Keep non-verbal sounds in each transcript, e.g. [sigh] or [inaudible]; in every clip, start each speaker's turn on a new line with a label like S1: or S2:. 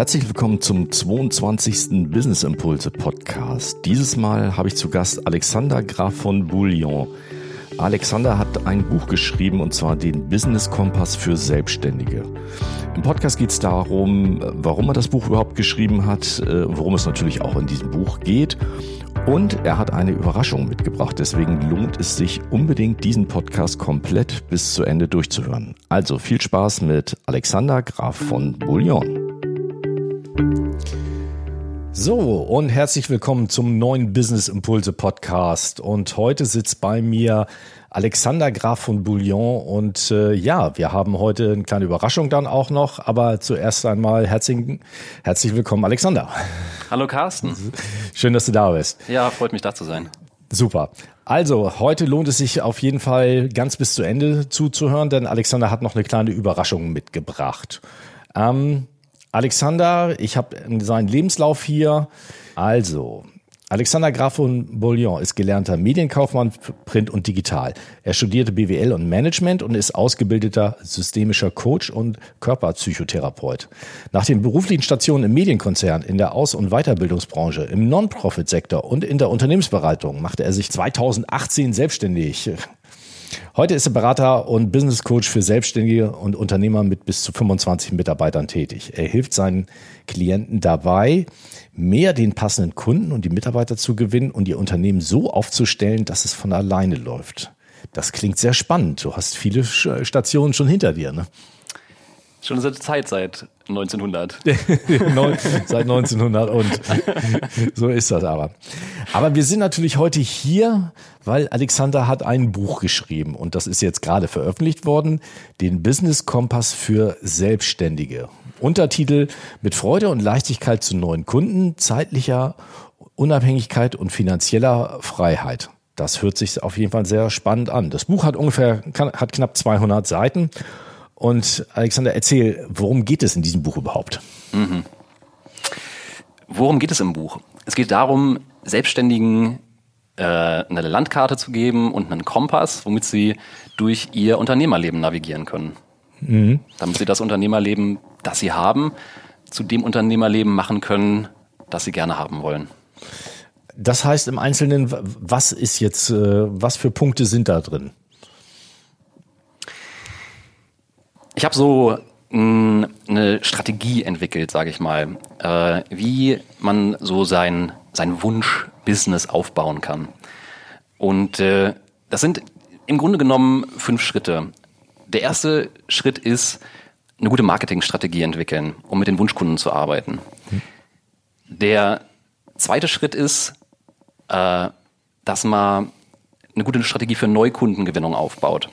S1: Herzlich willkommen zum 22. Business Impulse Podcast. Dieses Mal habe ich zu Gast Alexander Graf von Bouillon. Alexander hat ein Buch geschrieben und zwar den Business Kompass für Selbstständige. Im Podcast geht es darum, warum er das Buch überhaupt geschrieben hat, äh, worum es natürlich auch in diesem Buch geht. Und er hat eine Überraschung mitgebracht. Deswegen lohnt es sich unbedingt, diesen Podcast komplett bis zu Ende durchzuhören. Also viel Spaß mit Alexander Graf von Bouillon. So, und herzlich willkommen zum neuen Business Impulse Podcast. Und heute sitzt bei mir Alexander Graf von Bouillon. Und äh, ja, wir haben heute eine kleine Überraschung dann auch noch. Aber zuerst einmal herzlich, herzlich willkommen, Alexander.
S2: Hallo Carsten.
S1: Schön, dass du da bist.
S2: Ja, freut mich da zu sein.
S1: Super. Also, heute lohnt es sich auf jeden Fall ganz bis zu Ende zuzuhören, denn Alexander hat noch eine kleine Überraschung mitgebracht. Ähm, Alexander, ich habe seinen Lebenslauf hier. Also, Alexander Graf von Bouillon ist gelernter Medienkaufmann, Print und Digital. Er studierte BWL und Management und ist ausgebildeter systemischer Coach und Körperpsychotherapeut. Nach den beruflichen Stationen im Medienkonzern, in der Aus- und Weiterbildungsbranche, im Non-Profit-Sektor und in der Unternehmensberatung machte er sich 2018 selbstständig. Heute ist er Berater und Business Coach für Selbstständige und Unternehmer mit bis zu 25 Mitarbeitern tätig. Er hilft seinen Klienten dabei, mehr den passenden Kunden und die Mitarbeiter zu gewinnen und ihr Unternehmen so aufzustellen, dass es von alleine läuft. Das klingt sehr spannend. Du hast viele Stationen schon hinter dir, ne?
S2: Schon seit Zeit, seit 1900. [laughs]
S1: seit 1900 und [laughs] so ist das aber. Aber wir sind natürlich heute hier, weil Alexander hat ein Buch geschrieben und das ist jetzt gerade veröffentlicht worden, den Business Kompass für Selbstständige. Untertitel mit Freude und Leichtigkeit zu neuen Kunden, zeitlicher Unabhängigkeit und finanzieller Freiheit. Das hört sich auf jeden Fall sehr spannend an. Das Buch hat ungefähr, hat knapp 200 Seiten und Alexander, erzähl, worum geht es in diesem Buch überhaupt? Mhm.
S2: Worum geht es im Buch? Es geht darum, Selbstständigen eine Landkarte zu geben und einen Kompass, womit sie durch ihr Unternehmerleben navigieren können. Mhm. Damit sie das Unternehmerleben, das sie haben, zu dem Unternehmerleben machen können, das sie gerne haben wollen.
S1: Das heißt im Einzelnen, was ist jetzt, äh, was für Punkte sind da drin?
S2: Ich habe so eine Strategie entwickelt, sage ich mal, äh, wie man so sein, sein Wunsch-Business aufbauen kann. Und äh, das sind im Grunde genommen fünf Schritte. Der erste Schritt ist, eine gute Marketingstrategie entwickeln, um mit den Wunschkunden zu arbeiten. Der zweite Schritt ist, äh, dass man eine gute Strategie für Neukundengewinnung aufbaut.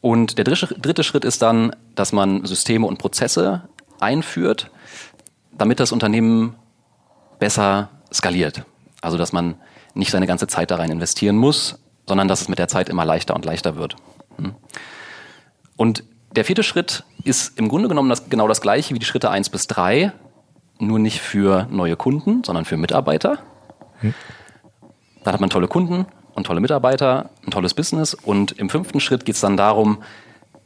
S2: Und der dritte, Schritt ist dann, dass man Systeme und Prozesse einführt, damit das Unternehmen besser skaliert. Also dass man nicht seine ganze Zeit da rein investieren muss, sondern dass es mit der Zeit immer leichter und leichter wird. Hm. Und der vierte Schritt ist im Grunde genommen das, genau das gleiche wie die Schritte eins bis drei, nur nicht für neue Kunden, sondern für Mitarbeiter. Hm. Dann hat man tolle Kunden, und tolle Mitarbeiter, ein tolles Business. Und im fünften Schritt geht es dann darum,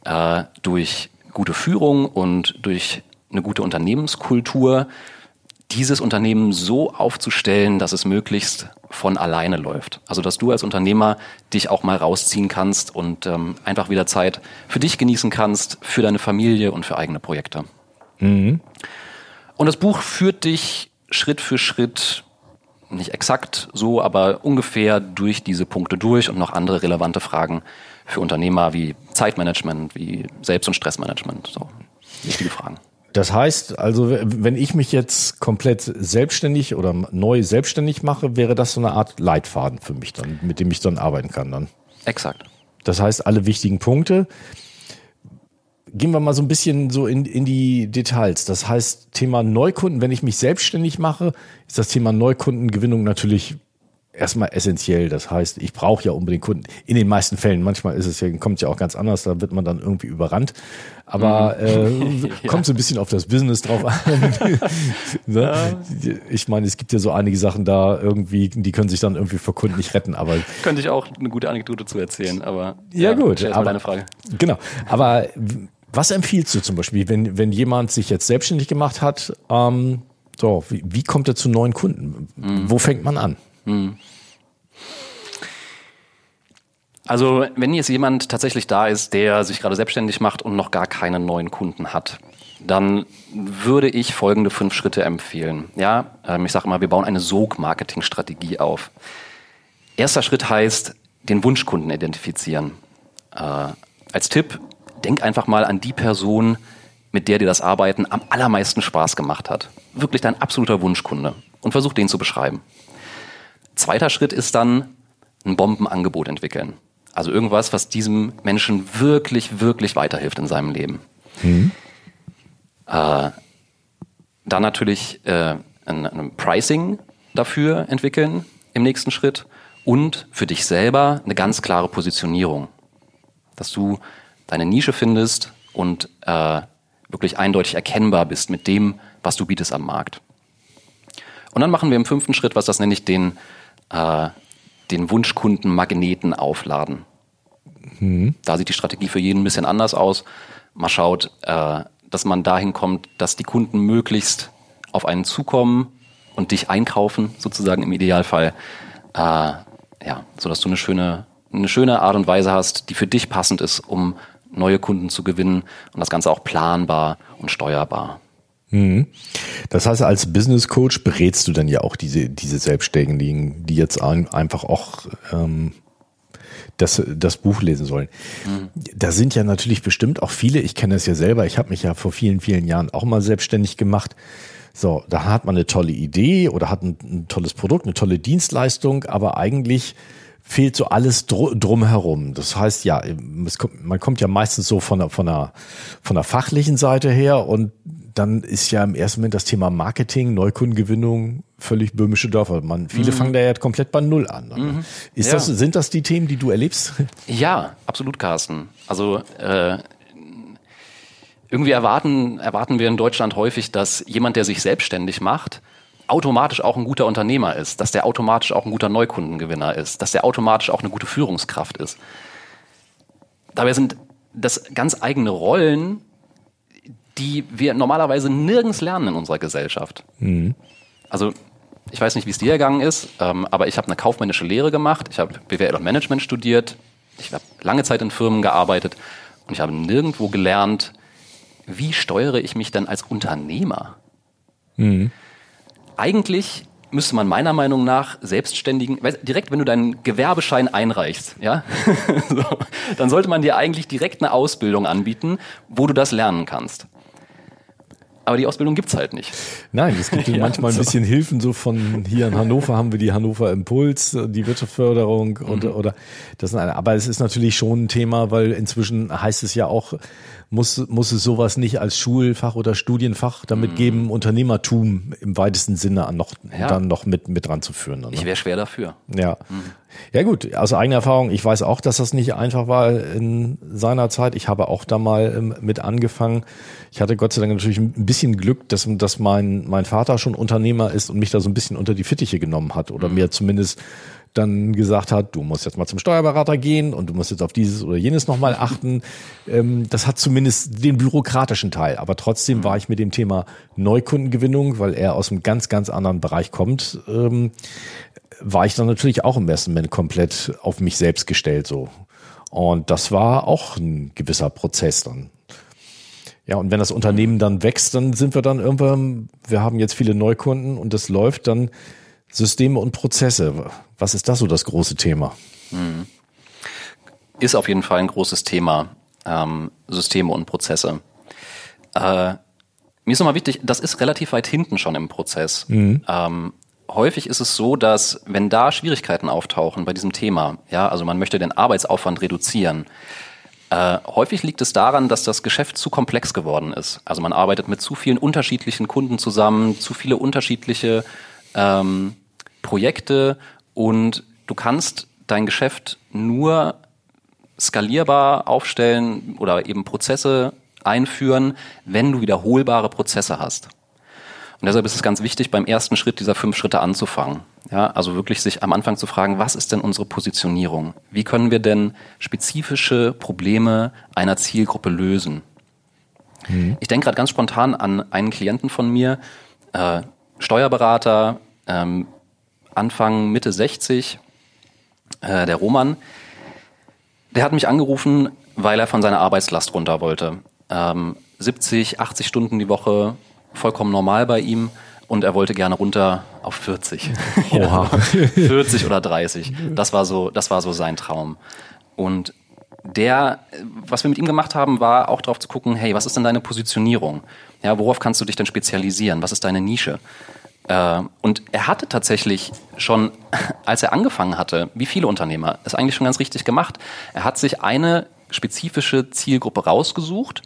S2: äh, durch gute Führung und durch eine gute Unternehmenskultur dieses Unternehmen so aufzustellen, dass es möglichst von alleine läuft. Also dass du als Unternehmer dich auch mal rausziehen kannst und ähm, einfach wieder Zeit für dich genießen kannst, für deine Familie und für eigene Projekte. Mhm. Und das Buch führt dich Schritt für Schritt nicht exakt so, aber ungefähr durch diese Punkte durch und noch andere relevante Fragen für Unternehmer wie Zeitmanagement, wie Selbst- und Stressmanagement. So, wichtige Fragen.
S1: Das heißt, also wenn ich mich jetzt komplett selbstständig oder neu selbstständig mache, wäre das so eine Art Leitfaden für mich dann, mit dem ich dann arbeiten kann dann.
S2: Exakt.
S1: Das heißt, alle wichtigen Punkte gehen wir mal so ein bisschen so in, in die Details. Das heißt, Thema Neukunden, wenn ich mich selbstständig mache, ist das Thema Neukundengewinnung natürlich erstmal essentiell. Das heißt, ich brauche ja unbedingt Kunden. In den meisten Fällen, manchmal ist es ja, kommt ja auch ganz anders, da wird man dann irgendwie überrannt. Aber mhm. äh, [laughs] ja. kommt so ein bisschen auf das Business drauf an. [laughs] ne? ja. Ich meine, es gibt ja so einige Sachen da irgendwie, die können sich dann irgendwie vor Kunden nicht retten. Aber
S2: könnte ich auch eine gute Anekdote zu erzählen, aber
S1: ja, ja gut.
S2: Aber deine Frage.
S1: Genau. Aber Was empfiehlst du zum Beispiel, wenn, wenn jemand sich jetzt selbstständig gemacht hat? Ähm, so, wie, wie kommt er zu neuen Kunden? Mhm. Wo fängt man an? Mhm.
S2: Also, wenn jetzt jemand tatsächlich da ist, der sich gerade selbstständig macht und noch gar keine neuen Kunden hat, dann würde ich folgende fünf Schritte empfehlen. Ja, ähm, ich sage mal, wir bauen eine Sog-Marketing-Strategie auf. Erster Schritt heißt, den Wunschkunden identifizieren. Äh, als Tipp, denk einfach mal an die Person, mit der dir das Arbeiten am allermeisten Spaß gemacht hat. Wirklich dein absoluter Wunschkunde. Und versuch den zu beschreiben. Zweiter Schritt ist dann ein Bombenangebot entwickeln. Also irgendwas, was diesem Menschen wirklich, wirklich weiterhilft in seinem Leben. Mhm. Äh, dann natürlich äh, ein, ein Pricing dafür entwickeln im nächsten Schritt und für dich selber eine ganz klare Positionierung. Dass du deine Nische findest und äh, wirklich eindeutig erkennbar bist mit dem, was du bietest am Markt. Und dann machen wir im fünften Schritt, was das nenne ich, den, äh, den Wunschkunden Magneten aufladen. Mhm. Da sieht die Strategie für jeden ein bisschen anders aus. Man schaut, äh, dass man dahin kommt, dass die Kunden möglichst auf einen zukommen und dich einkaufen, sozusagen im Idealfall. Äh, ja, so dass du eine schöne, eine schöne Art und Weise hast, die für dich passend ist, um neue Kunden zu gewinnen und das Ganze auch planbar und steuerbar.
S1: Mhm. Das heißt, als Business Coach berätst du dann ja auch diese, diese Selbstständigen, die jetzt einfach auch ähm, das, das Buch lesen sollen. Mhm. Da sind ja natürlich bestimmt auch viele, ich kenne das ja selber, ich habe mich ja vor vielen, vielen Jahren auch mal selbstständig gemacht. So, da hat man eine tolle Idee oder hat ein, ein tolles Produkt, eine tolle Dienstleistung, aber eigentlich fehlt so alles dr drumherum. Das heißt, ja, kommt, man kommt ja meistens so von der, von der, von der fachlichen Seite her und dann ist ja im ersten Moment das Thema Marketing, Neukundengewinnung völlig böhmische Dörfer. Man, viele mhm. fangen da ja komplett bei Null an. Mhm. Ist ja. das, sind das die Themen, die du erlebst? [laughs]
S2: Ja, absolut, Carsten. Also äh, irgendwie erwarten, erwarten wir in Deutschland häufig, dass jemand, der sich selbstständig macht, automatisch auch ein guter Unternehmer ist, dass der automatisch auch ein guter Neukundengewinner ist, dass der automatisch auch eine gute Führungskraft ist. Dabei sind das ganz eigene Rollen, die wir normalerweise nirgends lernen in unserer Gesellschaft. Mhm. Also ich weiß nicht, wie es dir ergangen ist, ähm, aber ich habe eine kaufmännische Lehre gemacht, ich habe BWL und Management studiert, ich habe lange Zeit in Firmen gearbeitet und ich habe nirgendwo gelernt, wie steuere ich mich denn als Unternehmer? Mhm. Eigentlich müsste man meiner Meinung nach Selbstständigen, direkt wenn du deinen Gewerbeschein einreichst, ja, [laughs] so, dann sollte man dir eigentlich direkt eine Ausbildung anbieten, wo du das lernen kannst. Aber die Ausbildung gibt's halt nicht.
S1: Nein, es gibt [laughs] ja, manchmal ein bisschen Hilfen. So von hier in Hannover haben wir die Hannover Impuls, die Wirtschaftsförderung mhm. oder, oder das sind eine. Aber es ist natürlich schon ein Thema, weil inzwischen heißt es ja auch, muss, muss es sowas nicht als Schulfach oder Studienfach damit mhm. geben, Unternehmertum im weitesten Sinne noch, ja. dann noch mit, mit dran zu führen.
S2: Ne? Ich wäre schwer dafür.
S1: Ja. Mhm. Ja gut, aus eigener Erfahrung, ich weiß auch, dass das nicht einfach war in seiner Zeit. Ich habe auch da mal ähm, mit angefangen. Ich hatte Gott sei Dank natürlich ein bisschen Glück, dass, dass mein, mein Vater schon Unternehmer ist und mich da so ein bisschen unter die Fittiche genommen hat oder mhm. mir zumindest dann gesagt hat, du musst jetzt mal zum Steuerberater gehen und du musst jetzt auf dieses oder jenes nochmal achten. Ähm, das hat zumindest den bürokratischen Teil. Aber trotzdem war ich mit dem Thema Neukundengewinnung, weil er aus einem ganz, ganz anderen Bereich kommt, ähm, war ich dann natürlich auch im Moment komplett auf mich selbst gestellt so. Und das war auch ein gewisser Prozess dann. Ja, und wenn das Unternehmen dann wächst, dann sind wir dann irgendwann, wir haben jetzt viele Neukunden und das läuft dann Systeme und Prozesse. Was ist das so das große Thema? Hm.
S2: Ist auf jeden Fall ein großes Thema, ähm, Systeme und Prozesse. Äh, mir ist nochmal wichtig, das ist relativ weit hinten schon im Prozess. Mhm. Ähm, häufig ist es so, dass wenn da Schwierigkeiten auftauchen bei diesem Thema, ja, also man möchte den Arbeitsaufwand reduzieren, äh, häufig liegt es daran, dass das Geschäft zu komplex geworden ist. Also man arbeitet mit zu vielen unterschiedlichen Kunden zusammen, zu viele unterschiedliche ähm, Projekte und du kannst dein Geschäft nur skalierbar aufstellen oder eben Prozesse einführen, wenn du wiederholbare Prozesse hast. Und deshalb ist es ganz wichtig, beim ersten Schritt dieser fünf Schritte anzufangen. Ja, also wirklich sich am Anfang zu fragen, was ist denn unsere Positionierung? Wie können wir denn spezifische Probleme einer Zielgruppe lösen? Mhm. Ich denke gerade ganz spontan an einen Klienten von mir, äh, Steuerberater, ähm, Anfang, Mitte 60, äh, der Roman. Der hat mich angerufen, weil er von seiner Arbeitslast runter wollte. Ähm, 70, 80 Stunden die Woche, vollkommen normal bei ihm und er wollte gerne runter auf 40. [laughs] Oha. [laughs] 40 oder 30. Das war so, das war so sein Traum. Und der, was wir mit ihm gemacht haben, war auch darauf zu gucken, hey, was ist denn deine Positionierung? Ja, worauf kannst du dich denn spezialisieren? Was ist deine Nische? Äh, und er hatte tatsächlich schon, [laughs] als er angefangen hatte, wie viele Unternehmer, ist eigentlich schon ganz richtig gemacht. Er hat sich eine spezifische Zielgruppe rausgesucht.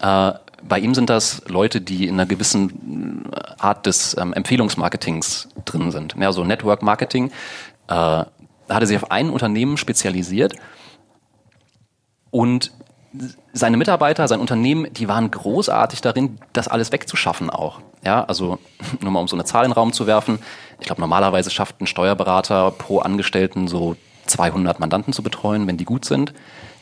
S2: Äh, bei ihm sind das Leute, die in einer gewissen Art des ähm, Empfehlungsmarketings drin sind. Ja, so Network Marketing. Äh, da hat er sich auf ein Unternehmen spezialisiert und seine Mitarbeiter, sein Unternehmen, die waren großartig darin, das alles wegzuschaffen auch. Ja, also [laughs] nur mal um so eine Zahl in den Raum zu werfen. Ich glaube, normalerweise schafft ein Steuerberater pro Angestellten so 200 Mandanten zu betreuen, wenn die gut sind.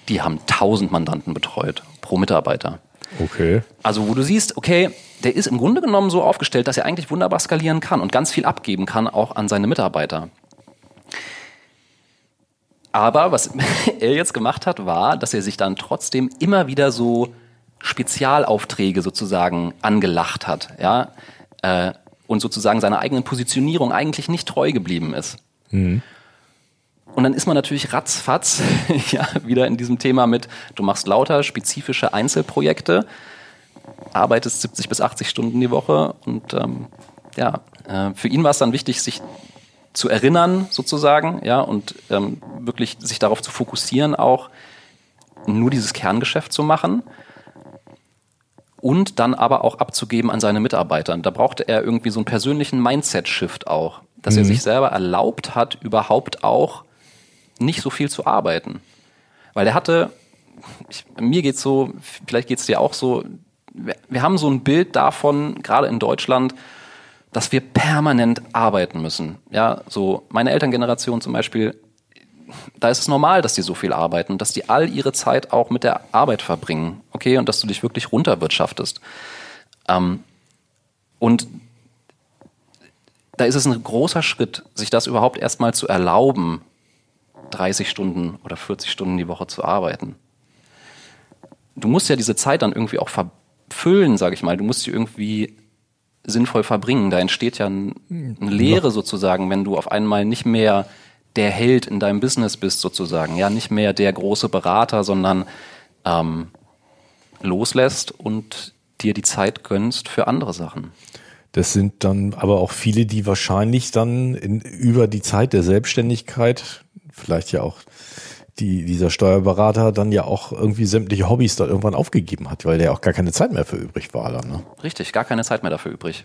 S2: Die haben 1000 Mandanten betreut pro Mitarbeiter.
S1: Okay.
S2: Also wo du siehst, okay, der ist im Grunde genommen so aufgestellt, dass er eigentlich wunderbar skalieren kann und ganz viel abgeben kann auch an seine Mitarbeiter. Aber was [laughs] er jetzt gemacht hat, war, dass er sich dann trotzdem immer wieder so Spezialaufträge sozusagen angelacht hat, ja, äh, und sozusagen seiner eigenen Positionierung eigentlich nicht treu geblieben ist. Mhm. Und dann ist man natürlich ratzfatz [laughs] ja, wieder in diesem Thema mit, du machst lauter spezifische Einzelprojekte, arbeitest 70 bis 80 Stunden die Woche und ähm, ja, äh, für ihn war es dann wichtig, sich zu erinnern sozusagen, ja, und ähm, wirklich sich darauf zu fokussieren, auch nur dieses Kerngeschäft zu machen und dann aber auch abzugeben an seine Mitarbeiter. Da brauchte er irgendwie so einen persönlichen Mindset-Shift auch, dass mhm. er sich selber erlaubt hat, überhaupt auch nicht so viel zu arbeiten. Weil er hatte, ich, mir geht's so, vielleicht geht's dir auch so, wir, wir haben so ein Bild davon, gerade in Deutschland, dass wir permanent arbeiten müssen. Ja, so meine Elterngeneration zum Beispiel, da ist es normal, dass die so viel arbeiten, dass die all ihre Zeit auch mit der Arbeit verbringen, okay, und dass du dich wirklich runterwirtschaftest. Ähm, und da ist es ein großer Schritt, sich das überhaupt erstmal zu erlauben, 30 Stunden oder 40 Stunden die Woche zu arbeiten. Du musst ja diese Zeit dann irgendwie auch verfüllen, sage ich mal. Du musst sie irgendwie sinnvoll verbringen. Da entsteht ja eine Lehre sozusagen, wenn du auf einmal nicht mehr der Held in deinem Business bist sozusagen, ja, nicht mehr der große Berater, sondern ähm, loslässt und dir die Zeit gönnst für andere Sachen.
S1: Das sind dann aber auch viele, die wahrscheinlich dann in, über die Zeit der Selbstständigkeit, vielleicht ja auch die, dieser Steuerberater dann ja auch irgendwie sämtliche Hobbys da irgendwann aufgegeben hat, weil der auch gar keine Zeit mehr für übrig war. Dann, ne?
S2: Richtig, gar keine Zeit mehr dafür übrig.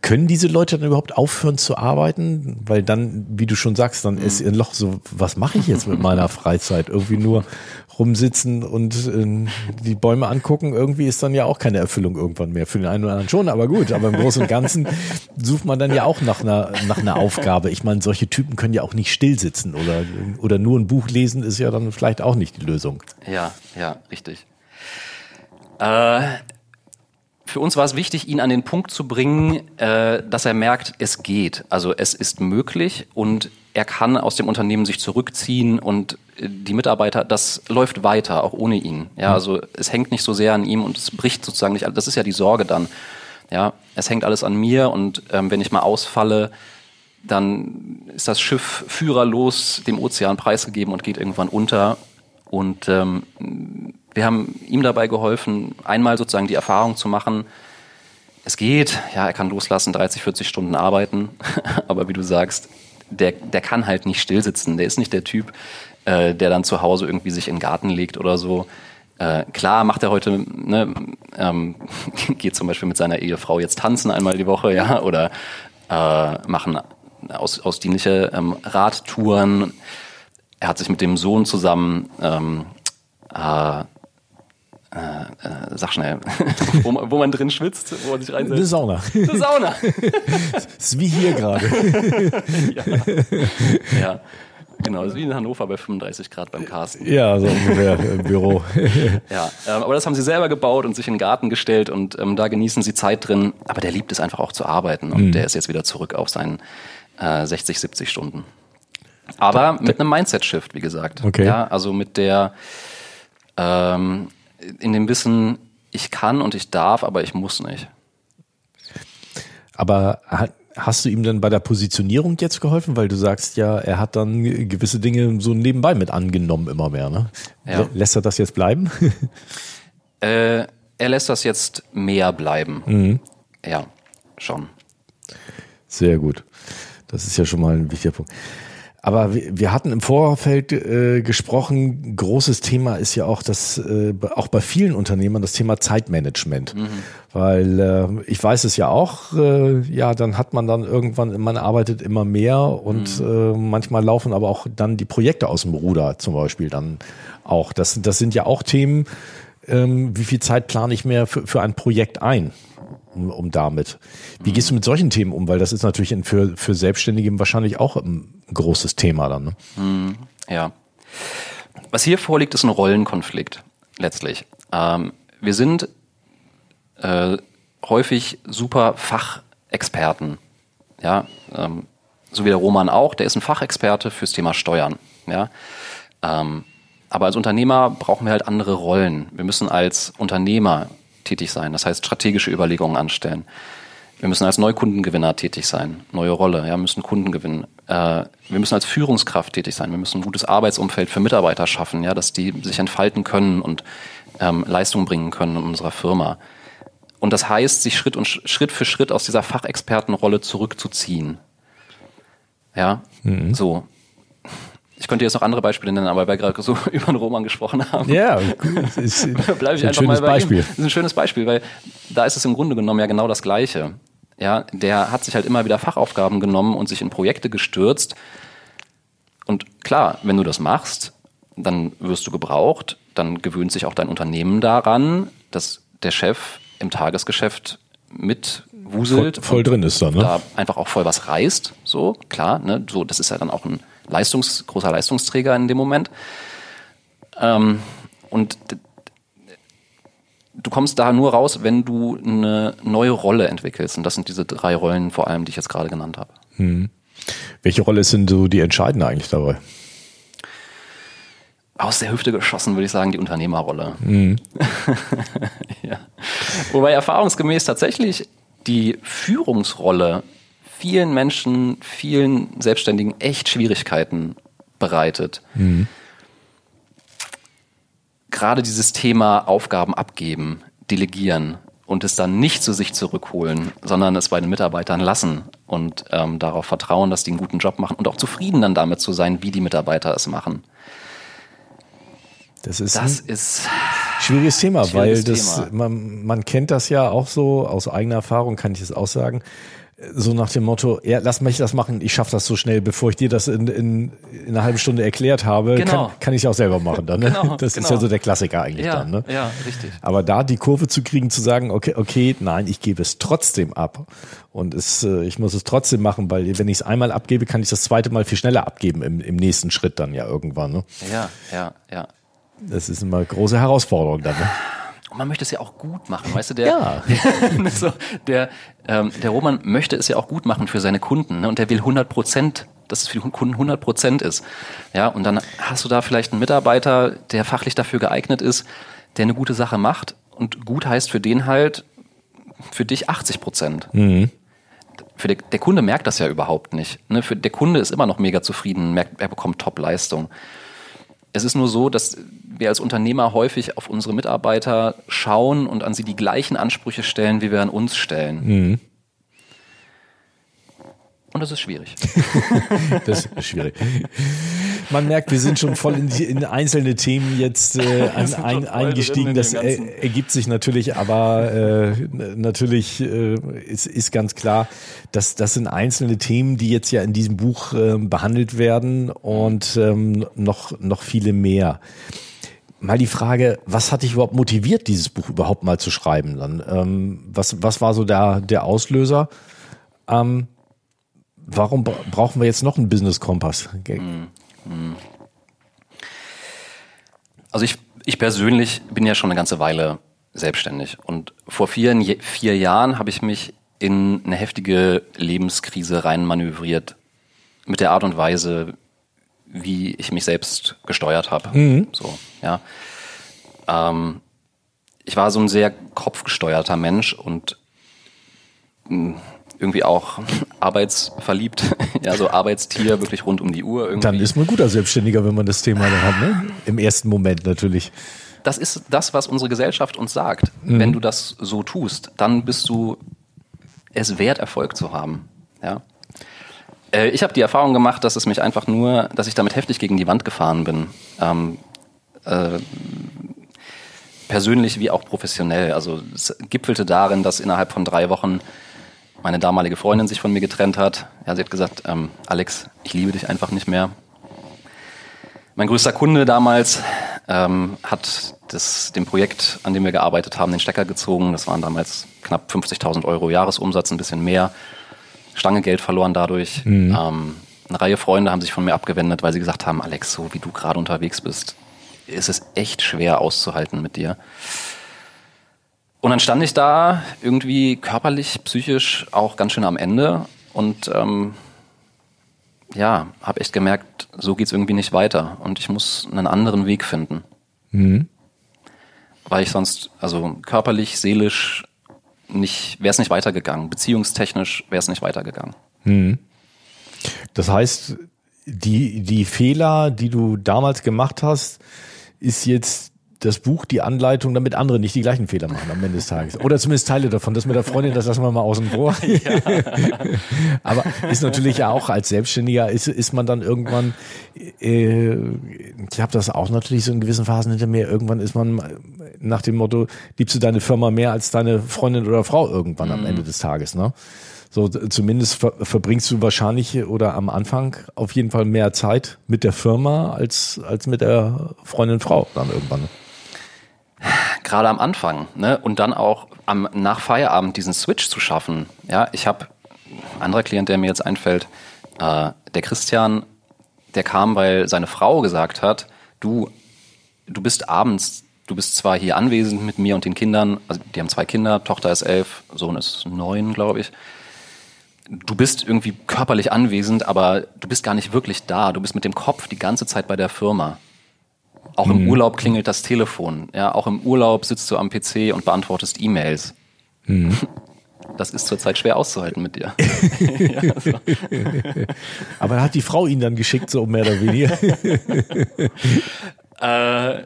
S1: Können diese Leute dann überhaupt aufhören zu arbeiten? Weil dann, wie du schon sagst, dann ist ihr Loch so, was mache ich jetzt mit meiner [laughs] Freizeit? Irgendwie nur rumsitzen und äh, die Bäume angucken, irgendwie ist dann ja auch keine Erfüllung irgendwann mehr. Für den einen oder anderen schon, aber gut. Aber im Großen und Ganzen sucht man dann ja auch nach einer, nach einer Aufgabe. Ich meine, solche Typen können ja auch nicht still sitzen oder, oder nur ein Buch lesen ist ja dann vielleicht auch nicht die Lösung.
S2: Ja, ja, richtig. Äh, für uns war es wichtig, ihn an den Punkt zu bringen, äh, dass er merkt, es geht. Also es ist möglich und er kann aus dem Unternehmen sich zurückziehen und äh, die Mitarbeiter, das läuft weiter, auch ohne ihn. Ja, also es hängt nicht so sehr an ihm und es bricht sozusagen nicht. Das ist ja die Sorge dann. Ja, es hängt alles an mir und ähm, wenn ich mal ausfalle, dann ist das Schiff führerlos dem Ozean preisgegeben und geht irgendwann unter. Und ähm, wir haben ihm dabei geholfen, einmal sozusagen die Erfahrung zu machen, es geht, ja, er kann loslassen, 30, 40 Stunden arbeiten, [laughs] aber wie du sagst, der, der kann halt nicht stillsitzen. Der ist nicht der Typ, äh, der dann zu Hause irgendwie sich in den Garten legt oder so. Äh, klar macht er heute, ne, ähm, [laughs] geht zum Beispiel mit seiner Ehefrau jetzt tanzen einmal die Woche, ja, oder äh, machen aus, ausdienliche ähm, Radtouren. Er hat sich mit dem Sohn zusammen ähm, äh, äh, äh, sag schnell, [laughs] wo, man, wo man drin schwitzt, wo man sich reinsetzt.
S1: Eine Sauna.
S2: Eine Sauna.
S1: das [laughs] ist wie hier gerade. [laughs]
S2: ja. ja. Genau, das ist wie in Hannover bei 35 Grad beim Carsten.
S1: Ja, so ungefähr im Büro.
S2: ja, ähm, aber das haben sie selber gebaut und sich in den Garten gestellt und ähm, da genießen sie Zeit drin. Aber der liebt es einfach auch zu arbeiten und mhm. der ist jetzt wieder zurück auf seinen äh, 60, 70 Stunden. Aber mit einem Mindset-Shift, wie gesagt.
S1: Okay.
S2: Ja, also mit der, ähm, in dem Wissen, ich kann und ich darf, aber ich muss nicht.
S1: Aber hast du ihm dann bei der Positionierung jetzt geholfen? Weil du sagst ja, er hat dann gewisse Dinge so nebenbei mit angenommen immer mehr. Ne? Ja. Lässt er das jetzt bleiben? [laughs]
S2: äh, er lässt das jetzt mehr bleiben. Mhm. Ja, schon.
S1: Sehr gut. Das ist ja schon mal ein wichtiger Punkt. Aber wir hatten im Vorfeld äh, gesprochen, großes Thema ist ja auch das, äh, auch bei vielen Unternehmern das Thema Zeitmanagement. Mhm. Weil äh, ich weiß es ja auch, äh, ja, dann hat man dann irgendwann, man arbeitet immer mehr und mhm. äh, manchmal laufen aber auch dann die Projekte aus dem Ruder zum Beispiel dann auch. Das, das sind ja auch Themen, ähm, wie viel Zeit plane ich mir für, für ein Projekt ein? Um, um damit. Wie gehst du mit solchen Themen um? Weil das ist natürlich für, für Selbstständige wahrscheinlich auch ein großes Thema dann. Ne?
S2: Mhm, ja. Was hier vorliegt, ist ein Rollenkonflikt letztlich. Ähm, wir sind äh, häufig super Fachexperten. Ja, ähm, so wie der Roman auch, der ist ein Fachexperte fürs Thema Steuern. Ja, ähm, aber als Unternehmer brauchen wir halt andere Rollen. Wir müssen als Unternehmer tätig sein. Das heißt, strategische Überlegungen anstellen. Wir müssen als Neukundengewinner tätig sein, neue Rolle, ja, müssen Kunden gewinnen. Äh, wir müssen als Führungskraft tätig sein. Wir müssen ein gutes Arbeitsumfeld für Mitarbeiter schaffen, ja, dass die sich entfalten können und ähm, Leistung bringen können in unserer Firma. Und das heißt, sich Schritt und Schritt für Schritt aus dieser Fachexpertenrolle zurückzuziehen. Ja, mhm. so. Ich könnte jetzt noch andere Beispiele nennen, aber weil wir gerade so [laughs] über den Roman gesprochen haben.
S1: Ja, gut. [laughs]
S2: bleibe ich einfach mal bei Beispiel. ihm. Das ist ein schönes Beispiel, weil da ist es im Grunde genommen ja genau das Gleiche. Ja, der hat sich halt immer wieder Fachaufgaben genommen und sich in Projekte gestürzt. Und klar, wenn du das machst, dann wirst du gebraucht, dann gewöhnt sich auch dein Unternehmen daran, dass der Chef im Tagesgeschäft mitwuselt.
S1: Voll, voll drin ist dann, ne?
S2: Da einfach auch voll was reißt, so, klar, ne? So, das ist ja dann auch ein Leistungs, großer Leistungsträger in dem Moment. Ähm, und du kommst da nur raus, wenn du eine neue Rolle entwickelst. Und das sind diese drei Rollen vor allem, die ich jetzt gerade genannt habe. Hm.
S1: Welche Rolle ist denn so die entscheidende eigentlich dabei?
S2: Aus der Hüfte geschossen, würde ich sagen, die Unternehmerrolle. Mhm. [laughs] ja. Wobei erfahrungsgemäß tatsächlich die Führungsrolle vielen Menschen, vielen Selbstständigen echt Schwierigkeiten bereitet. Mhm. Gerade dieses Thema Aufgaben abgeben, delegieren und es dann nicht zu sich zurückholen, sondern es bei den Mitarbeitern lassen und ähm, darauf vertrauen, dass die einen guten Job machen und auch zufrieden dann damit zu sein, wie die Mitarbeiter es machen.
S1: Das ist, das ist schwieriges Thema, schwieriges weil das, Thema. Man, man kennt das ja auch so, aus eigener Erfahrung kann ich es auch sagen so nach dem Motto, ja, lass mich das machen, ich schaffe das so schnell, bevor ich dir das in, in, in einer halben Stunde erklärt habe, genau. kann, kann ich auch selber machen dann. Ne? Genau, das genau. ist ja so der Klassiker eigentlich
S2: ja,
S1: dann. Ne?
S2: Ja, richtig.
S1: Aber da die Kurve zu kriegen, zu sagen, okay, okay, nein, ich gebe es trotzdem ab und es, äh, ich muss es trotzdem machen, weil wenn ich es einmal abgebe, kann ich das zweite Mal viel schneller abgeben im, im nächsten Schritt dann ja irgendwann. Ne?
S2: Ja, ja, ja.
S1: Das ist immer große Herausforderung dann. Ne?
S2: Man möchte es ja auch gut machen, weißt du, der, ja. [laughs] so, der, ähm, der Roman möchte es ja auch gut machen für seine Kunden ne? und der will 100 Prozent, dass es für die Kunden 100 Prozent ist. Ja, und dann hast du da vielleicht einen Mitarbeiter, der fachlich dafür geeignet ist, der eine gute Sache macht und gut heißt für den halt, für dich 80 Prozent. Mhm. Für der, der Kunde merkt das ja überhaupt nicht. Ne? Für, der Kunde ist immer noch mega zufrieden, merkt, er bekommt Top-Leistung. Es ist nur so, dass wir als Unternehmer häufig auf unsere Mitarbeiter schauen und an sie die gleichen Ansprüche stellen, wie wir an uns stellen. Mhm. Und das ist schwierig. [laughs]
S1: das ist schwierig. Man merkt, wir sind schon voll in, die, in einzelne Themen jetzt äh, ein, ein, eingestiegen. Das er, ergibt sich natürlich, aber äh, natürlich äh, ist, ist ganz klar, dass das sind einzelne Themen, die jetzt ja in diesem Buch äh, behandelt werden und ähm, noch, noch viele mehr mal die Frage, was hat dich überhaupt motiviert, dieses Buch überhaupt mal zu schreiben? Dann, ähm, was, was war so der, der Auslöser? Ähm, warum brauchen wir jetzt noch einen Business Kompass?
S2: Hm. Also ich, ich persönlich bin ja schon eine ganze Weile selbstständig. Und vor vier, vier Jahren habe ich mich in eine heftige Lebenskrise reinmanövriert mit der Art und Weise, wie ich mich selbst gesteuert habe. Mhm. So, ja. Ähm, ich war so ein sehr kopfgesteuerter Mensch und mh, hm, irgendwie auch arbeitsverliebt, [laughs] ja, so Arbeitstier, wirklich rund um die Uhr. Irgendwie.
S1: Dann ist man guter Selbstständiger, wenn man das Thema dann hat, ne? Im ersten Moment natürlich.
S2: Das ist das, was unsere Gesellschaft uns sagt. Mhm. Wenn du das so tust, dann bist du es wert, Erfolg zu haben. Ja. Äh, ich habe die Erfahrung gemacht, dass es mich einfach nur, dass ich damit heftig gegen die Wand gefahren bin. Ähm, äh, persönlich wie auch professionell. Also es gipfelte darin, dass innerhalb von drei Wochen meine damalige Freundin sich von mir getrennt hat. Ja, sie hat gesagt, ähm, Alex, ich liebe dich einfach nicht mehr. Mein größter Kunde damals ähm, hat das, dem Projekt, an dem wir gearbeitet haben, den Stecker gezogen. Das waren damals knapp 50.000 Euro Jahresumsatz, ein bisschen mehr. Stange Geld verloren dadurch. Mhm. Ähm, eine Reihe Freunde haben sich von mir abgewendet, weil sie gesagt haben, Alex, so wie du gerade unterwegs bist, ist es echt schwer auszuhalten mit dir. Und dann stand ich da irgendwie körperlich, psychisch auch ganz schön am Ende und ähm, ja, habe echt gemerkt, so geht's irgendwie nicht weiter und ich muss einen anderen Weg finden. Mhm. Weil ich sonst, also körperlich, seelisch nicht, wäre es nicht weitergegangen. Beziehungstechnisch wäre es nicht weitergegangen. Mhm.
S1: Das heißt, die, die Fehler, die du damals gemacht hast, ist jetzt das Buch die Anleitung, damit andere nicht die gleichen Fehler machen am Ende des Tages. Oder zumindest Teile davon. Das mit der Freundin, das lassen wir mal außen vor. [laughs] Ja. [laughs] Aber ist natürlich ja auch als Selbstständiger, ist, ist man dann irgendwann, äh, ich habe das auch natürlich so in gewissen Phasen hinter mir, irgendwann ist man nach dem Motto, liebst du deine Firma mehr als deine Freundin oder Frau irgendwann am mhm. Ende des Tages, ne? So, zumindest ver verbringst du wahrscheinlich oder am Anfang auf jeden Fall mehr Zeit mit der Firma als, als mit der Freundin Frau dann irgendwann. Ne?
S2: Gerade am Anfang, ne? Und dann auch am nach Feierabend diesen Switch zu schaffen. Ja, ich habe ein anderer Klient, der mir jetzt einfällt, äh, der Christian, der kam, weil seine Frau gesagt hat, du, du bist abends, du bist zwar hier anwesend mit mir und den Kindern, also die haben zwei Kinder, Tochter ist elf, Sohn ist neun, glaube ich. Du bist irgendwie körperlich anwesend, aber du bist gar nicht wirklich da. Du bist mit dem Kopf die ganze Zeit bei der Firma. Auch im mhm. Urlaub klingelt das Telefon. Ja, auch im Urlaub sitzt du am PC und beantwortest E-Mails. Mhm. [laughs] Das ist zurzeit schwer auszuhalten mit dir.
S1: ja, [laughs] so. [laughs] Aber hat die Frau ihn dann geschickt, so mehr oder weniger?
S2: äh,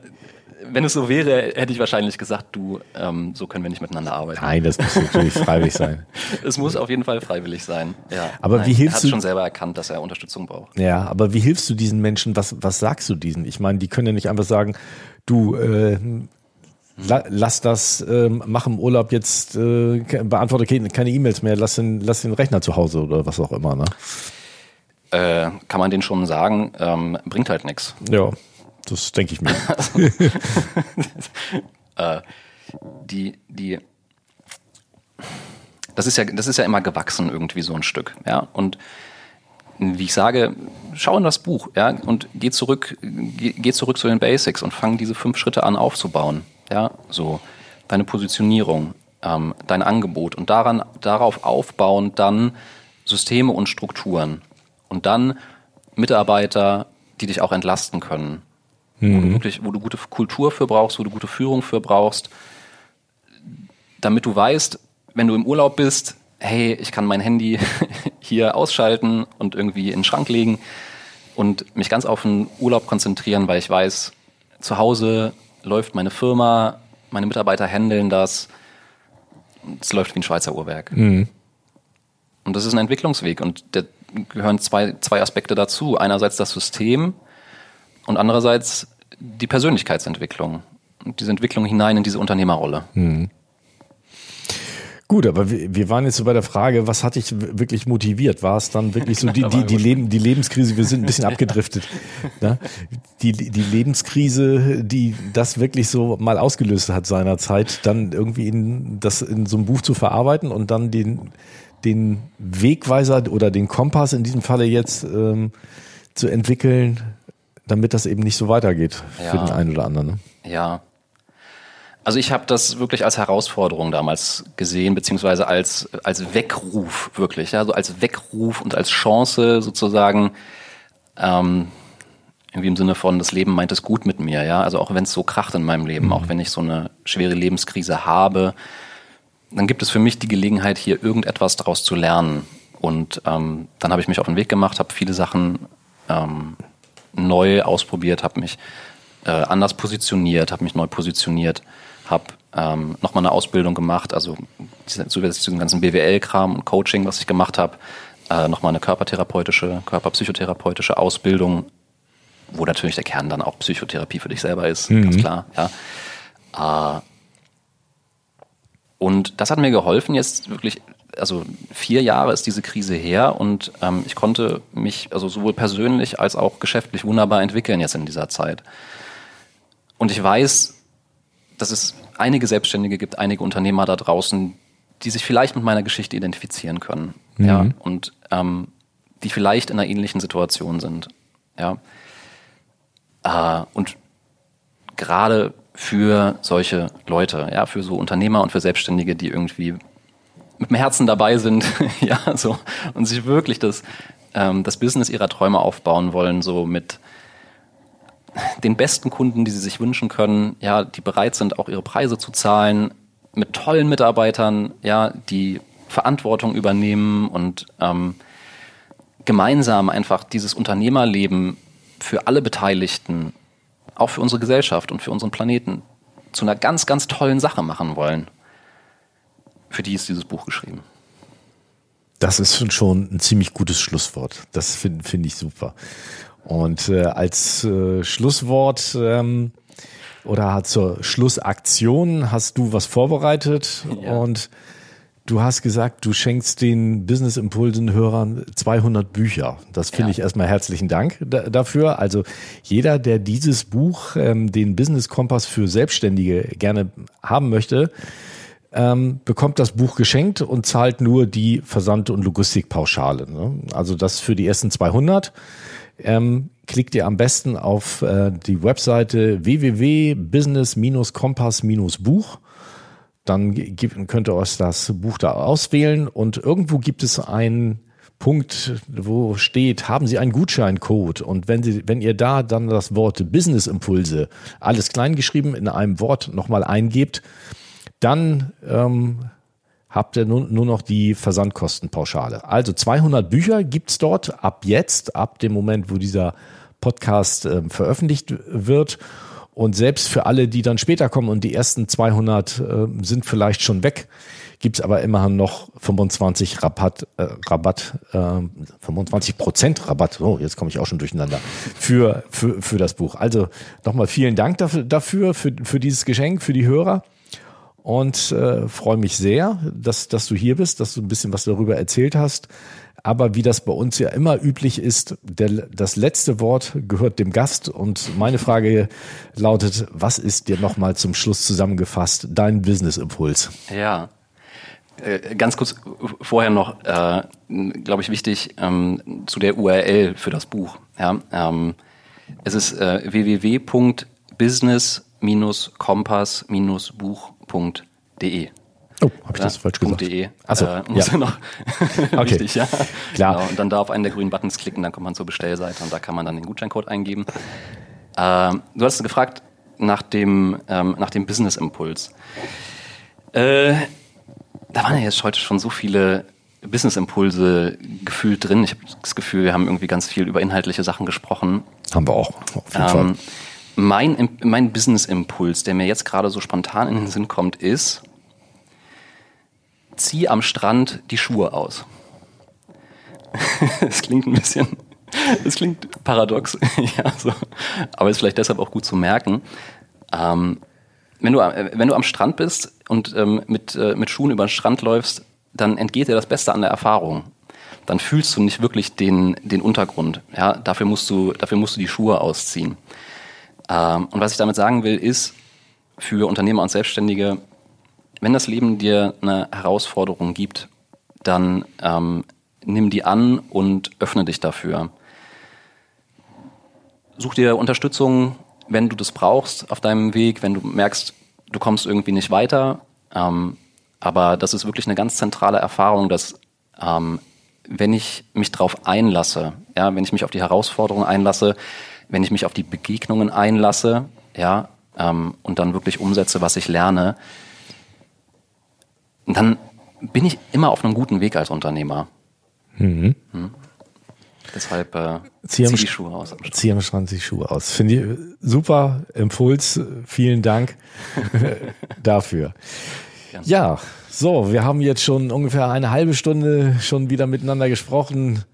S2: wenn es so wäre, hätte ich wahrscheinlich gesagt, du, ähm, so können wir nicht miteinander arbeiten.
S1: Nein, das muss natürlich [laughs] freiwillig sein.
S2: es muss auf jeden Fall freiwillig sein. Ja.
S1: Aber Nein, wie hilfst er hat
S2: du? schon selber erkannt, dass er Unterstützung braucht.
S1: Ja, aber wie hilfst du diesen Menschen? Was, was sagst du diesen? Ich meine, die können ja nicht einfach sagen, du, äh, La, lass das, äh, mach im Urlaub jetzt, äh, beantworte keine E-Mails mehr, lass den, lass den Rechner zu Hause oder was auch immer, ne?
S2: Äh, kann man den schon sagen, ähm, bringt halt nichts.
S1: Ja. Das denke ich mir. [laughs]
S2: äh, die, die, das ist ja, das ist ja immer gewachsen irgendwie so ein Stück, ja. Und wie ich sage, schau in das Buch, ja, und geh zurück, geh, geh zurück zu den Basics und fang diese fünf Schritte an aufzubauen, ja, so deine Positionierung, ähm, dein Angebot und daran, darauf aufbauen dann Systeme und Strukturen und dann Mitarbeiter, die dich auch entlasten können mhm. wo, du wirklich, wo du gute Kultur für brauchst, wo du gute Führung für brauchst, damit du weißt, wenn du im Urlaub bist, hey, ich kann mein Handy [laughs] hier ausschalten und irgendwie in den Schrank legen und mich ganz auf den Urlaub konzentrieren, weil ich weiß, zu Hause läuft meine Firma, meine Mitarbeiter handeln das, es läuft wie ein Schweizer Uhrwerk. Mhm. Und das ist ein Entwicklungsweg und da gehören zwei, zwei Aspekte dazu. Einerseits das System, und andererseits die Persönlichkeitsentwicklung und diese Entwicklung hinein in diese Unternehmerrolle. Mhm.
S1: Gut, aber wir waren jetzt so bei der Frage, was hat dich wirklich motiviert? War es dann wirklich so [laughs] die, die, die, Leben, die Lebenskrise? Wir sind ein bisschen [laughs] abgedriftet. Ne? Die, die Lebenskrise, die das wirklich so mal ausgelöst hat seinerzeit, dann irgendwie in, das in so einem Buch zu verarbeiten und dann den, den Wegweiser oder den Kompass in diesem Falle jetzt ähm, zu entwickeln, damit das eben nicht so weitergeht
S2: Ja.
S1: für den einen oder anderen. Ne?
S2: Ja. Also ich habe das wirklich als Herausforderung damals gesehen, beziehungsweise als, als Weckruf wirklich, ja, so als Weckruf und als Chance sozusagen, ähm, irgendwie im Sinne von, das Leben meint es gut mit mir, ja. Also auch wenn es so kracht in meinem Leben, auch wenn ich so eine schwere Lebenskrise habe, dann gibt es für mich die Gelegenheit, hier irgendetwas daraus zu lernen. Und ähm, dann habe ich mich auf den Weg gemacht, habe viele Sachen ähm, neu ausprobiert, habe mich äh, anders positioniert, habe mich neu positioniert, habe ähm, nochmal eine Ausbildung gemacht, also zusätzlich zu dem ganzen BWL-Kram und Coaching, was ich gemacht habe, äh, nochmal eine körpertherapeutische, körperpsychotherapeutische Ausbildung, wo natürlich der Kern dann auch Psychotherapie für dich selber ist, ganz klar. Ja. Äh, und das hat mir geholfen, jetzt wirklich, also vier Jahre ist diese Krise her und ähm, ich konnte mich also sowohl persönlich als auch geschäftlich wunderbar entwickeln jetzt in dieser Zeit. Und ich weiß, dass es einige Selbstständige gibt, einige Unternehmer da draußen, die sich vielleicht mit meiner Geschichte identifizieren können. Ja, und ähm, die vielleicht in einer ähnlichen Situation sind. Ja. Äh, und gerade für solche Leute, ja, für so Unternehmer und für Selbstständige, die irgendwie mit dem Herzen dabei sind, [laughs] ja, so und sich wirklich das, ähm, das Business ihrer Träume aufbauen wollen, so mit den besten Kunden, die sie sich wünschen können, ja, die bereit sind, auch ihre Preise zu zahlen, mit tollen Mitarbeitern, ja, die Verantwortung übernehmen und ähm, gemeinsam einfach dieses Unternehmerleben für alle Beteiligten, auch für unsere Gesellschaft und für unseren Planeten, zu einer ganz, ganz tollen Sache machen wollen. Für die ist dieses Buch geschrieben.
S1: Das ist schon ein ziemlich gutes Schlusswort. Das finde find ich super. Und äh, als äh, Schlusswort ähm, oder zur Schlussaktion hast du was vorbereitet
S2: Ja.
S1: und du hast gesagt, du schenkst den Business Impulsen Hörern 200 Bücher. Das finde
S2: Ja.
S1: ich erstmal herzlichen Dank da, dafür. Also jeder, der dieses Buch, ähm, den Business Kompass für Selbstständige gerne haben möchte, ähm, bekommt das Buch geschenkt und zahlt nur die Versand- und Logistikpauschale. Ne? Also das für die ersten 200. Ähm, klickt ihr am besten auf äh, die Webseite www.business-kompass-buch. Dann gibt, könnt ihr euch das Buch da auswählen und irgendwo gibt es einen Punkt, wo steht, haben Sie einen Gutscheincode und wenn Sie, wenn ihr da dann das Wort Business Impulse, alles klein geschrieben in einem Wort nochmal eingebt, dann ähm, habt ihr nur, nur noch die Versandkostenpauschale. Also 200 Bücher gibt's dort ab jetzt, ab dem Moment, wo dieser Podcast ähm, veröffentlicht wird. Und selbst für alle, die dann später kommen und die ersten 200 äh, sind vielleicht schon weg, gibt's aber immerhin noch 25 Rabatt, äh, Rabatt äh, 25 Prozent Rabatt. Oh, jetzt komme ich auch schon durcheinander für, für, für das Buch. Also nochmal vielen Dank dafür, dafür für, für dieses Geschenk, für die Hörer und äh, freue mich sehr, dass, dass du hier bist, dass du ein bisschen was darüber erzählt hast. Aber wie das bei uns ja immer üblich ist, der, das letzte Wort gehört dem Gast. Und meine Frage lautet, was ist dir nochmal zum Schluss zusammengefasst, dein Business-Impuls?
S2: Ja. Äh, Ganz kurz vorher noch, äh, glaube ich, wichtig ähm, zu der URL für das Buch. Ja, ähm, es ist äh, www.business-kompass-buch.de.
S1: Oh, habe ich das falsch gesagt?
S2: .de.
S1: Achso,
S2: äh, muss
S1: ja.
S2: noch. [laughs] [laughs]
S1: Okay.
S2: Wichtig, ja.
S1: Klar.
S2: Genau, und dann da auf einen der grünen Buttons klicken, dann kommt man zur Bestellseite und da kann man dann den Gutscheincode eingeben. Ähm, du hast gefragt nach dem, ähm, nach dem Business-Impuls. Äh, da waren ja jetzt heute schon so viele Business-Impulse gefühlt drin. Ich habe das Gefühl, wir haben irgendwie ganz viel über inhaltliche Sachen gesprochen.
S1: Haben wir auch, auf jeden Fall.
S2: Mein, mein Business-Impuls, der mir jetzt gerade so spontan in den Sinn kommt, ist, zieh am Strand die Schuhe aus. [laughs] Es klingt ein bisschen, es klingt paradox, [laughs] ja, so. aber ist vielleicht deshalb auch gut zu merken. Ähm, wenn, du, äh, wenn du am Strand bist und ähm, mit, äh, mit Schuhen über den Strand läufst, dann entgeht dir das Beste an der Erfahrung. Dann fühlst du nicht wirklich den, den Untergrund. Ja, dafür musst du, dafür musst du die Schuhe ausziehen. Ähm, und was ich damit sagen will, ist für Unternehmer und Selbstständige, wenn das Leben dir eine Herausforderung gibt, dann ähm, nimm die an und öffne dich dafür. such dir Unterstützung, wenn du das brauchst auf deinem Weg, wenn du merkst, du kommst irgendwie nicht weiter. Ähm, aber das ist wirklich eine ganz zentrale Erfahrung, dass ähm, wenn ich mich darauf einlasse, ja, wenn ich mich auf die Herausforderungen einlasse, wenn ich mich auf die Begegnungen einlasse, ja, ähm, und dann wirklich umsetze, was ich lerne, dann bin ich immer auf einem guten Weg als Unternehmer. Mhm. Hm. Deshalb äh, zieh, zieh die Schuhe aus.
S1: Zieh am Strand die Schuhe aus. Finde ich super Impuls. Vielen Dank [laughs] dafür. Gerne. Ja, so, wir haben jetzt schon ungefähr eine halbe Stunde schon wieder miteinander gesprochen.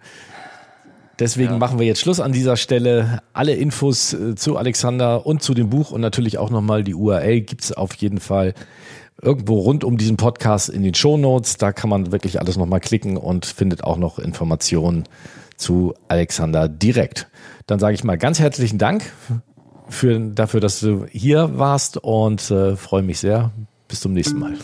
S1: Deswegen ja. machen wir jetzt Schluss an dieser Stelle. Alle Infos äh, zu Alexander und zu dem Buch und natürlich auch nochmal die URL gibt's auf jeden Fall irgendwo rund um diesen Podcast in den Show Notes. Da kann man wirklich alles nochmal klicken und findet auch noch Informationen zu Alexander direkt. Dann sage ich mal ganz herzlichen Dank für, dafür, dass du hier warst und äh, freue mich sehr. Bis zum nächsten Mal.